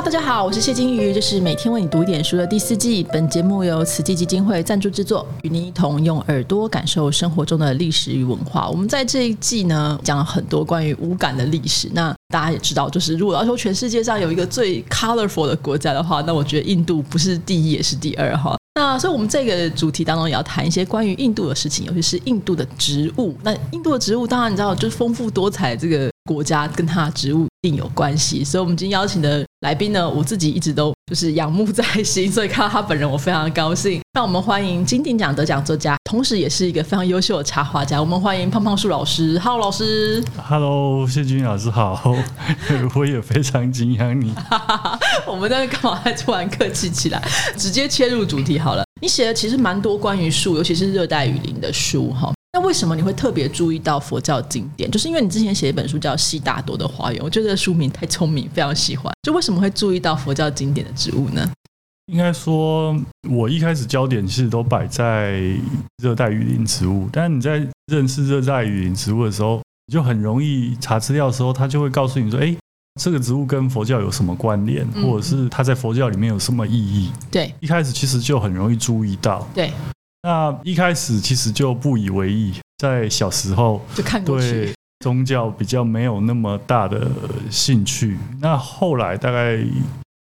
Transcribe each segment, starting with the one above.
大家好，我是谢金鱼，这是每天为你读一点书的第四季。本节目由慈济基金会赞助制作，与您一同用耳朵感受生活中的历史与文化。我们在这一季呢，讲了很多关于无感的历史。那大家也知道，就是如果要说全世界上有一个最 colorful 的国家的话，那我觉得印度不是第一也是第二哈。那所以，我们这个主题当中也要谈一些关于印度的事情，尤其是印度的植物。那印度的植物，当然你知道，就是丰富多彩这个国家跟它的植物一定有关系。所以，我们今天邀请的来宾呢，我自己一直都就是仰慕在心，所以看到他本人，我非常的高兴。让我们欢迎金鼎奖得奖作家，同时也是一个非常优秀的插画家。我们欢迎胖胖树老师，Hello 老师，Hello 谢君老师好，我也非常敬仰你。我们在干嘛？还突然客气起来，直接切入主题好了。你写的其实蛮多关于树，尤其是热带雨林的书哈。那为什么你会特别注意到佛教经典？就是因为你之前写一本书叫《悉达多的花园》，我觉得书名太聪明，非常喜欢。就为什么会注意到佛教经典的植物呢？应该说，我一开始焦点其实都摆在热带雨林植物。但是你在认识热带雨林植物的时候，你就很容易查资料的时候，他就会告诉你说：“哎，这个植物跟佛教有什么关联，或者是它在佛教里面有什么意义？”对，一开始其实就很容易注意到。对，那一开始其实就不以为意，在小时候就看过去，宗教比较没有那么大的兴趣。那后来大概。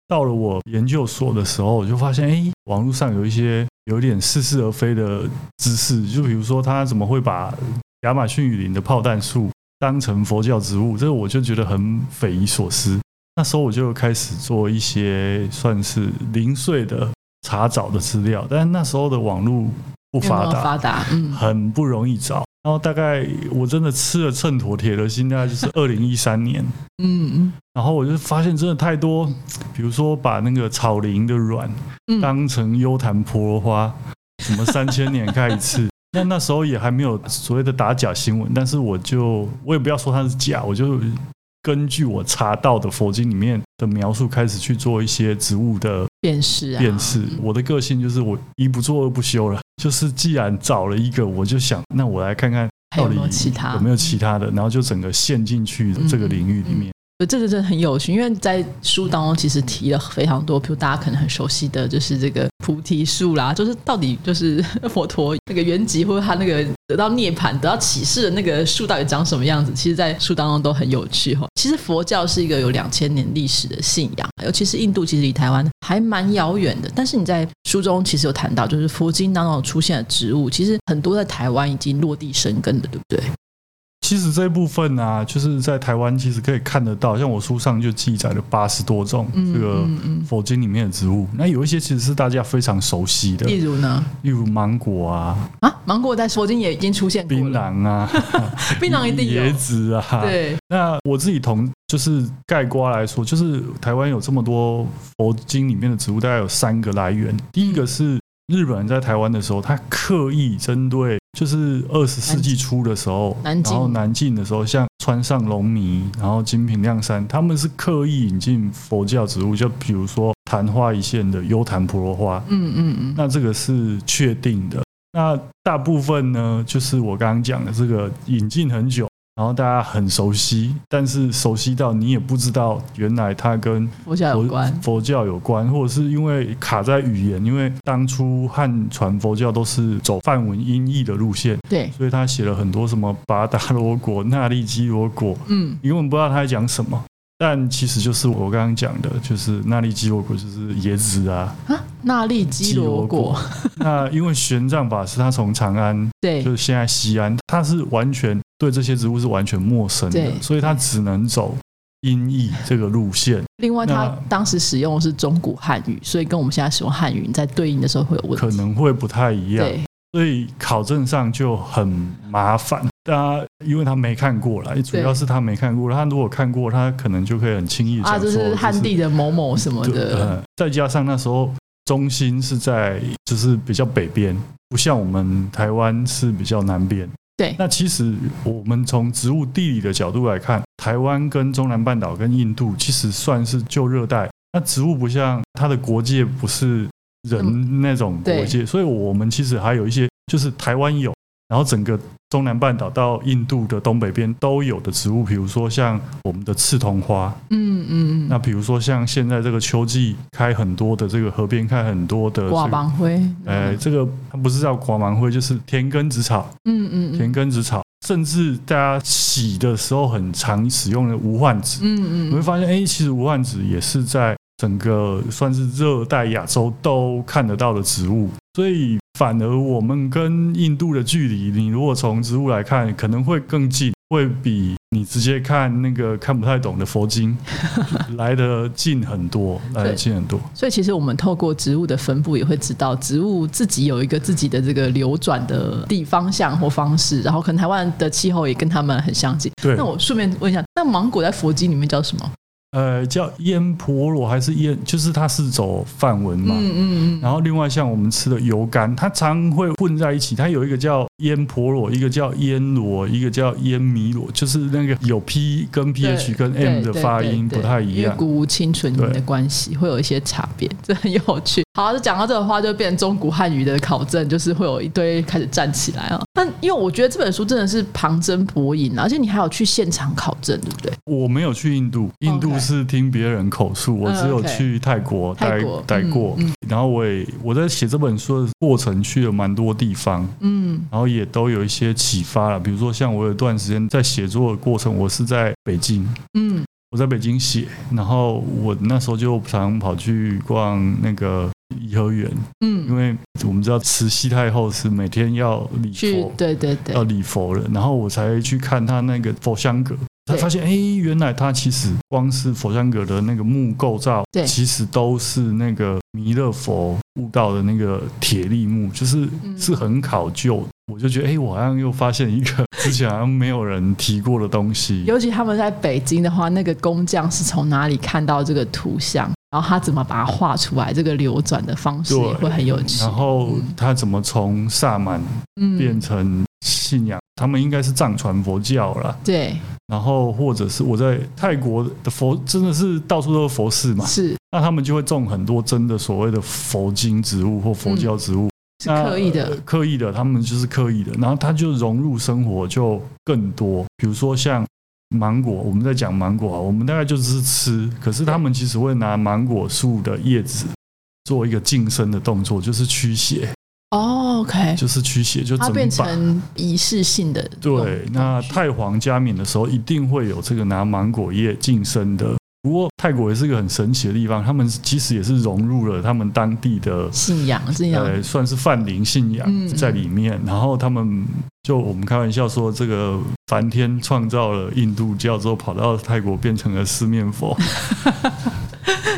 到了我研究所的时候，我就发现，哎，网络上有一些有点似是而非的知识，就比如说他怎么会把亚马逊雨林的炮弹树当成佛教植物，这个我就觉得很匪夷所思。那时候我就开始做一些算是零碎的查找的资料，但是那时候的网络不发达，发达，嗯，很不容易找。然后大概我真的吃了秤砣铁了心，大概就是 二零一三年，嗯嗯，然后我就发现真的太多，比如说把那个草林的卵当成优檀婆罗花，什么三千年开一次，那那时候也还没有所谓的打假新闻，但是我就我也不要说它是假，我就。根据我查到的佛经里面的描述，开始去做一些植物的辨识。辨识，我的个性就是我一不做二不休了。就是既然找了一个，我就想，那我来看看到底有没有其他的，然后就整个陷进去这个领域里面。这个真的很有趣，因为在书当中其实提了非常多，比如大家可能很熟悉的就是这个菩提树啦，就是到底就是 佛陀那个原籍或者他那个得到涅槃、得到启示的那个树到底长什么样子，其实，在书当中都很有趣哈。其实佛教是一个有两千年历史的信仰，尤其是印度，其实离台湾还蛮遥远的。但是你在书中其实有谈到，就是佛经当中出现的植物，其实很多在台湾已经落地生根了，对不对？其实这一部分呢，就是在台湾其实可以看得到，像我书上就记载了八十多种这个佛经里面的植物。那有一些其实是大家非常熟悉的，例如呢，例如芒果啊，啊，芒果在佛经也已经出现过槟榔啊，槟榔一定有。椰子啊，对。那我自己同就是盖瓜来说，就是台湾有这么多佛经里面的植物，大概有三个来源。第一个是日本人在台湾的时候，他刻意针对。就是二十世纪初的时候，然后南进的时候，像川上龙弥，然后金平亮山，他们是刻意引进佛教植物，就比如说昙花一现的优昙婆罗花，嗯嗯嗯，那这个是确定的。那大部分呢，就是我刚刚讲的这个引进很久。然后大家很熟悉，但是熟悉到你也不知道，原来它跟佛教有关，佛教有关，或者是因为卡在语言，因为当初汉传佛教都是走梵文音译的路线，对，所以他写了很多什么巴达罗果、那利基罗果，嗯，你根本不知道他在讲什么。但其实就是我刚刚讲的，就是纳利基罗果，就是椰子啊。啊，纳利基罗果。那因为玄奘法师他从长安，对，就是现在西安，他是完全对这些植物是完全陌生的，所以他只能走音译这个路线。另外，他当时使用的是中古汉语，所以跟我们现在使用汉语在对应的时候会有问题，可能会不太一样。所以考证上就很麻烦，大家因为他没看过了，主要是他没看过，他如果看过，他可能就可以很轻易啊，就是汉地的某某什么的。再加上那时候中心是在就是比较北边，不像我们台湾是比较南边。对，那其实我们从植物地理的角度来看，台湾跟中南半岛跟印度其实算是旧热带，那植物不像它的国界不是。人那种国界，所以我们其实还有一些，就是台湾有，然后整个中南半岛到印度的东北边都有的植物，比如说像我们的刺桐花，嗯嗯那比如说像现在这个秋季开很多的这个河边开很多的嗯，挂这个，芒灰，呃，这个它不是叫寡芒灰，就是田根子草，嗯嗯田嗯根子草，甚至大家洗的时候很常使用的无患子，嗯嗯，你会发现，哎，其实无患子也是在整个算是热带亚洲都看得到的植物，所以反而我们跟印度的距离，你如果从植物来看，可能会更近，会比你直接看那个看不太懂的佛经 来得近很多，来得近很多。所以其实我们透过植物的分布，也会知道植物自己有一个自己的这个流转的地方向或方式，然后可能台湾的气候也跟他们很相近。对那，我顺便问一下，那芒果在佛经里面叫什么？呃，叫腌婆罗还是腌，就是它是走范文嘛。嗯嗯嗯，然后另外像我们吃的油干，它常会混在一起，它有一个叫烟婆罗，一个叫烟罗，一个叫烟弥罗，就是那个有 P 跟 PH 跟 M 的发音不太一样。因为谷物清纯音的关系会有一些差别，这很有趣。好，就讲到这个的话，就变成中古汉语的考证，就是会有一堆开始站起来啊。但因为我觉得这本书真的是旁征博引，而且你还有去现场考证，对不对？我没有去印度，印度是听别人口述，我只有去泰国待待过。嗯然后我也我在写这本书的过程去了蛮多地方，嗯然后也都有一些启发了。比如说像我有一段时间在写作的过程，我是在北京，嗯。我在北京写，然后我那时候就常跑去逛那个颐和园，嗯。因嗯，为我们知道慈禧太后是每天要礼佛，对对对。要，礼佛了，然后我才去看她那个佛香阁，发现哎，诶原来它其实光是佛香阁的那个木构造对，其实都是那个弥勒佛悟道的那个铁力木，就是嗯是很考究的。我就觉得，哎，我好像又发现一个之前好像没有人提过的东西。尤其他们在北京的话，那个工匠是从哪里看到这个图像，然后他怎么把它画出来，这个流转的方式会很有趣。然后他怎么从萨满嗯变成信仰？他们应该是藏传佛教啦。对然后或者是我在泰国的佛，真的是到处都是佛寺嘛，是那他们就会种很多真的所谓的佛经植物或佛教植物，是那刻意的呃，刻意的，他们就是刻意的，然后他就融入生活就更多。比如说像芒果，我们在讲芒果啊，我们大概就是吃，可是他们其实会拿芒果树的叶子做一个净身的动作，就是驱邪，哦，OK，就是驱邪，就它变。成仪式性的对，那太皇加冕的时候，一定会有这个拿芒果叶净身的。不过泰国也是一个很神奇的地方，他们其实也是融入了他们当地的信仰信仰，呃，算是泛灵信仰嗯在里面。然后他们就我们开玩笑说，这个梵天创造了印度教之后，跑到泰国变成了四面佛。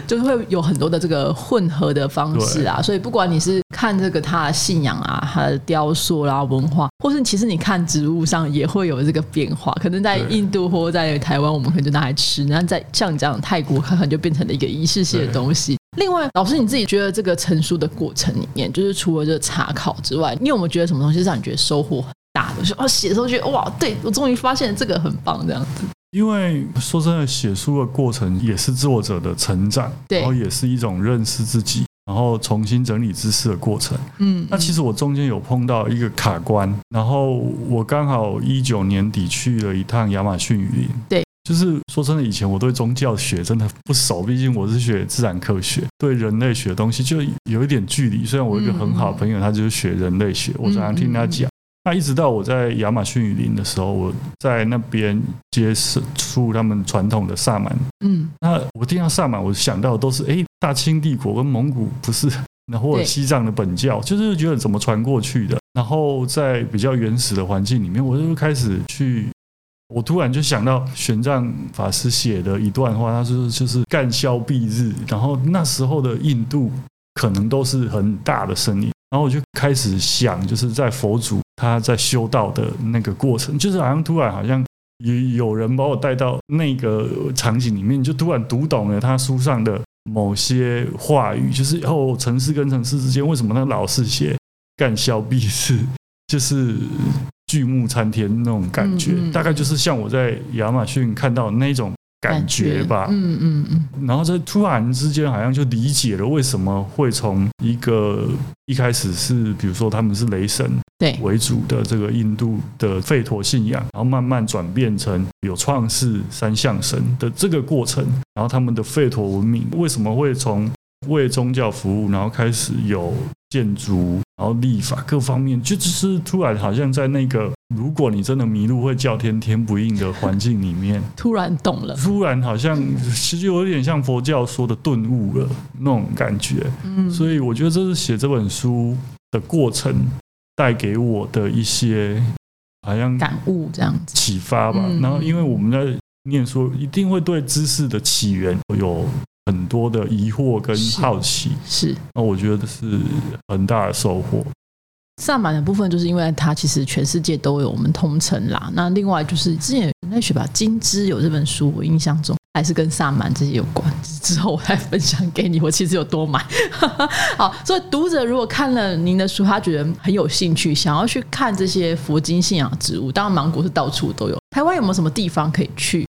就是会有很多的这个混合的方式啊。所以不管你是看这个他的信仰啊，他的雕塑啦、文化，或是其实你看植物上也会有这个变化。可能在印度或在台湾，我们可能就拿来吃；那在像你这样泰国，它可能就变成了一个仪式性的东西。另外，老师你自己觉得这个成书的过程里面，就是除了这个查考之外，你有没有觉得什么东西是让你觉得收获很大的？就是哦，写的时候觉得哇，对我终于发现这个很棒，这样子。因为说真的，写书的过程也是作者的成长，对然后也是一种认识自己，然后重新整理知识的过程。嗯，那其实我中间有碰到一个卡关，然后我刚好一九年底去了一趟亚马逊雨林。对，就是说真的，以前我对宗教学真的不熟，毕竟我是学自然科学，对人类学的东西就有一点距离。虽然我有一个很好的朋友，他就是学人类学，我常常听他讲。那一直到我在亚马逊雨林的时候，我在那边接触他们传统的萨满嗯那我听到萨满，我想到都是哎，诶大清帝国跟蒙古不是，然后或者西藏的本教，就是觉得怎么传过去的。然后在比较原始的环境里面，我就开始去，我突然就想到玄奘法师写的一段话，他说就是干消蔽日，然后那时候的印度可能都是很大的声音，然后我就开始想，就是在佛祖他在修道的那个过程，就是好像突然好像。有有人把我带到那个场景里面，就突然读懂了他书上的某些话语，就是哦，城市跟城市之间为什么那老是写干消避世，就是巨木参天那种感觉，嗯嗯。大概就是像我在亚马逊看到的那种感觉吧。嗯嗯嗯，然后在突然之间好像就理解了为什么会从一个一开始是比如说他们是雷神对为主的这个印度的吠陀信仰，然后慢慢转变成有创世三相神的这个过程，然后他们的吠陀文明为什么会从为宗教服务，然后开始有建筑，然后立法各方面，就只是突然好像在那个如果你真的迷路会叫天天不应的环境里面，突然懂了，突然好像其实有点像佛教说的顿悟了那种感觉。嗯，所以我觉得这是写这本书的过程带给我的一些好像感悟这样子，启发吧。嗯然后因为我们在念书，一定会对知识的起源有很多的疑惑跟好奇，是那我觉得是很大的收获。萨满的部分，就是因为它其实全世界都有我们通称啦。那另外就是之前有人在学吧，金枝有这本书，我印象中还是跟萨满这些有关。之后我再分享给你，我其实有多买。好，所以读者如果看了您的书，他觉得很有兴趣，想要去看这些佛经信仰植物，当然芒果是到处都有。台湾有没有什么地方可以去？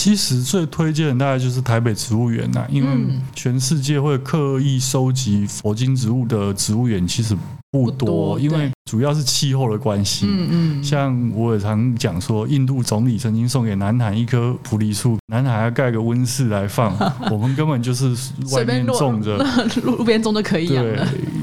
其实最推荐的大概就是台北植物园呐、因为嗯全世界会刻意收集佛经植物的植物园其实不不多，因为主要是气候的关系。嗯嗯，像我也常讲说，印度总理曾经送给南海一棵菩提树，南海要盖个温室来放，我们根本就是外面种着。路边种就可以养对。，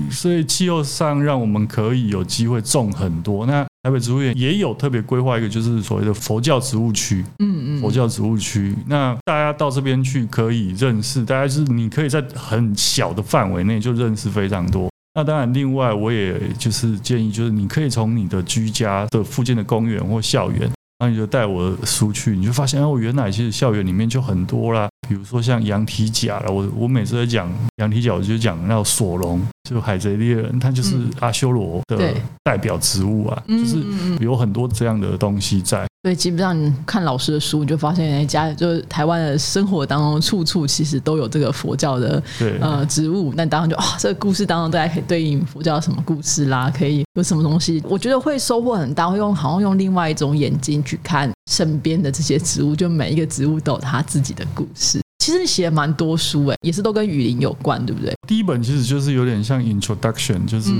所以气候上让我们可以有机会种很多。那台北植物园也有特别规划一个，就是所谓的佛教植物区。嗯嗯，佛教植物区，那大家到这边去可以认识，大家就是你可以在很小的范围内就认识非常多。那当然，另外我也就是建议，就是你可以从你的居家的附近的公园或校园，然后你就带我的书去，你就发现哦，原来其实校园里面就很多啦，比如说像羊蹄甲了，我我每次在讲羊蹄甲，我就讲那索隆，就海贼猎人，它就是嗯。阿修罗的代表植物啊，嗯就是有很多这样的东西在。对，基本上你看老师的书，你就发现，哎，家就是台湾的生活当中，处处其实都有这个佛教的，呃植物。那当然就啊、这个故事当中，大家可以对应佛教什么故事啦，可以有什么东西，我觉得会收获很大，会用好像用另外一种眼睛去看身边的这些植物，就每一个植物都有它自己的故事。其实你写了蛮多书，哎，也是都跟雨林有关，对不对？第一本其实就是有点像 introduction，就是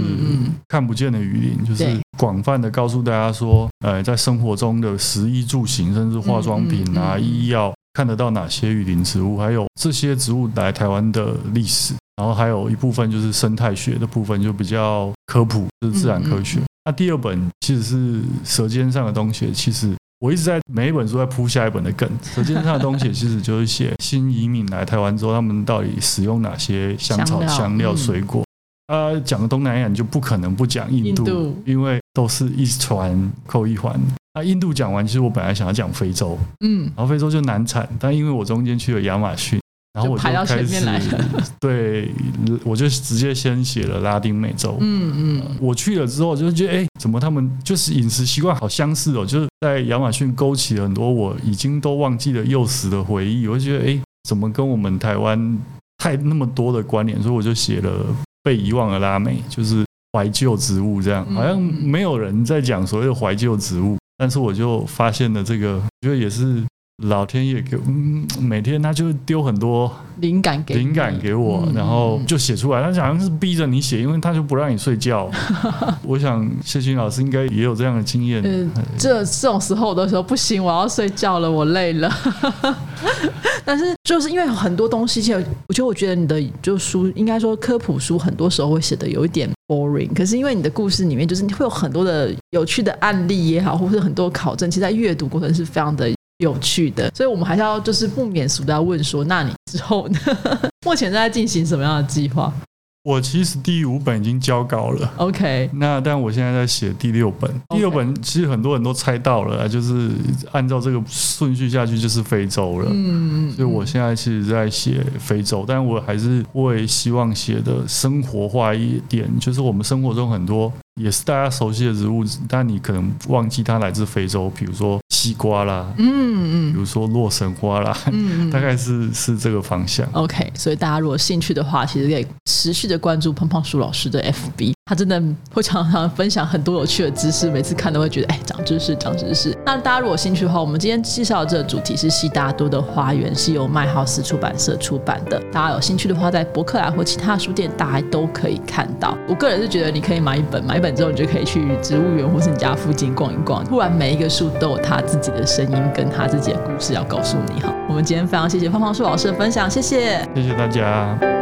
看不见的雨林，就是对广泛的告诉大家说，呃，在生活中的食衣住行，甚至化妆品啊、嗯嗯嗯医药，看得到哪些雨林植物，还有这些植物来台湾的历史，然后还有一部分就是生态学的部分，就比较科普，就是自然科学。那第二本其实是舌尖上的东西，其实。我一直在每一本书在铺下一本的梗，舌尖上的东西其实就是写新移民来台湾之后，他们到底使用哪些香草、香料水果。呃，讲东南亚你就不可能不讲印度，因为都是一环扣一环。那，印度讲完，其实我本来想要讲非洲，嗯，然后非洲就难产，但因为我中间去了亚马逊，然后我就开始 对，我就直接先写了拉丁美洲。嗯嗯，我去了之后，就觉得哎、怎么他们就是饮食习惯好相似哦，就是在亚马逊勾起了很多我已经都忘记了幼时的回忆。我就觉得哎、怎么跟我们台湾太那么多的关联，所以我就写了被遗忘的拉美，就是怀旧植物这样，嗯好像没有人在讲所谓的怀旧植物，但是我就发现了这个，我觉得也是老天爷给，嗯，每天他就丢很多灵感给灵感给我，嗯然后嗯就写出来。他好像是逼着你写，因为他就不让你睡觉。我想谢军老师应该也有这样的经验。嗯，这这种时候我都说不行，我要睡觉了，我累了。但是就是因为很多东西，其实我觉得，我觉得你的就书，应该说科普书，很多时候会写的有一点 boring。可是因为你的故事里面，就是你会有很多的有趣的案例也好，或是很多考证，其实在阅读过程是非常的有趣的。所以我们还是要就是不免俗的要问说，那你之后呢？目前在进行什么样的计划我其实第五本已经交稿了。？OK，那但我现在在写第六本，第六本其实很多人都猜到了，就是按照这个顺序下去就是非洲了。嗯，所以我现在其实在写非洲，但我还是会希望写的生活化一点，就是我们生活中很多也是大家熟悉的植物，但你可能忘记它来自非洲，比如说西瓜啦，嗯嗯比如说洛神花啦，嗯，大概是是这个方向。OK，所以大家如果兴趣的话，其实可以持续的关注胖胖树老师的 FB。他真的会常常分享很多有趣的知识，每次看都会觉得哎，长知识，长知识。那大家如果有兴趣的话，我们今天介绍的这个主题是《悉达多的花园》，是由麦浩斯出版社出版的。大家有兴趣的话，在博客来或其他书店，大家都可以看到。我个人是觉得，你可以买一本，买一本之后，你就可以去植物园或是你家附近逛一逛。突然，每一个树都有他自己的声音，跟他自己的故事要告诉你哈。我们今天非常谢谢胖胖树老师的分享，谢谢，谢谢大家。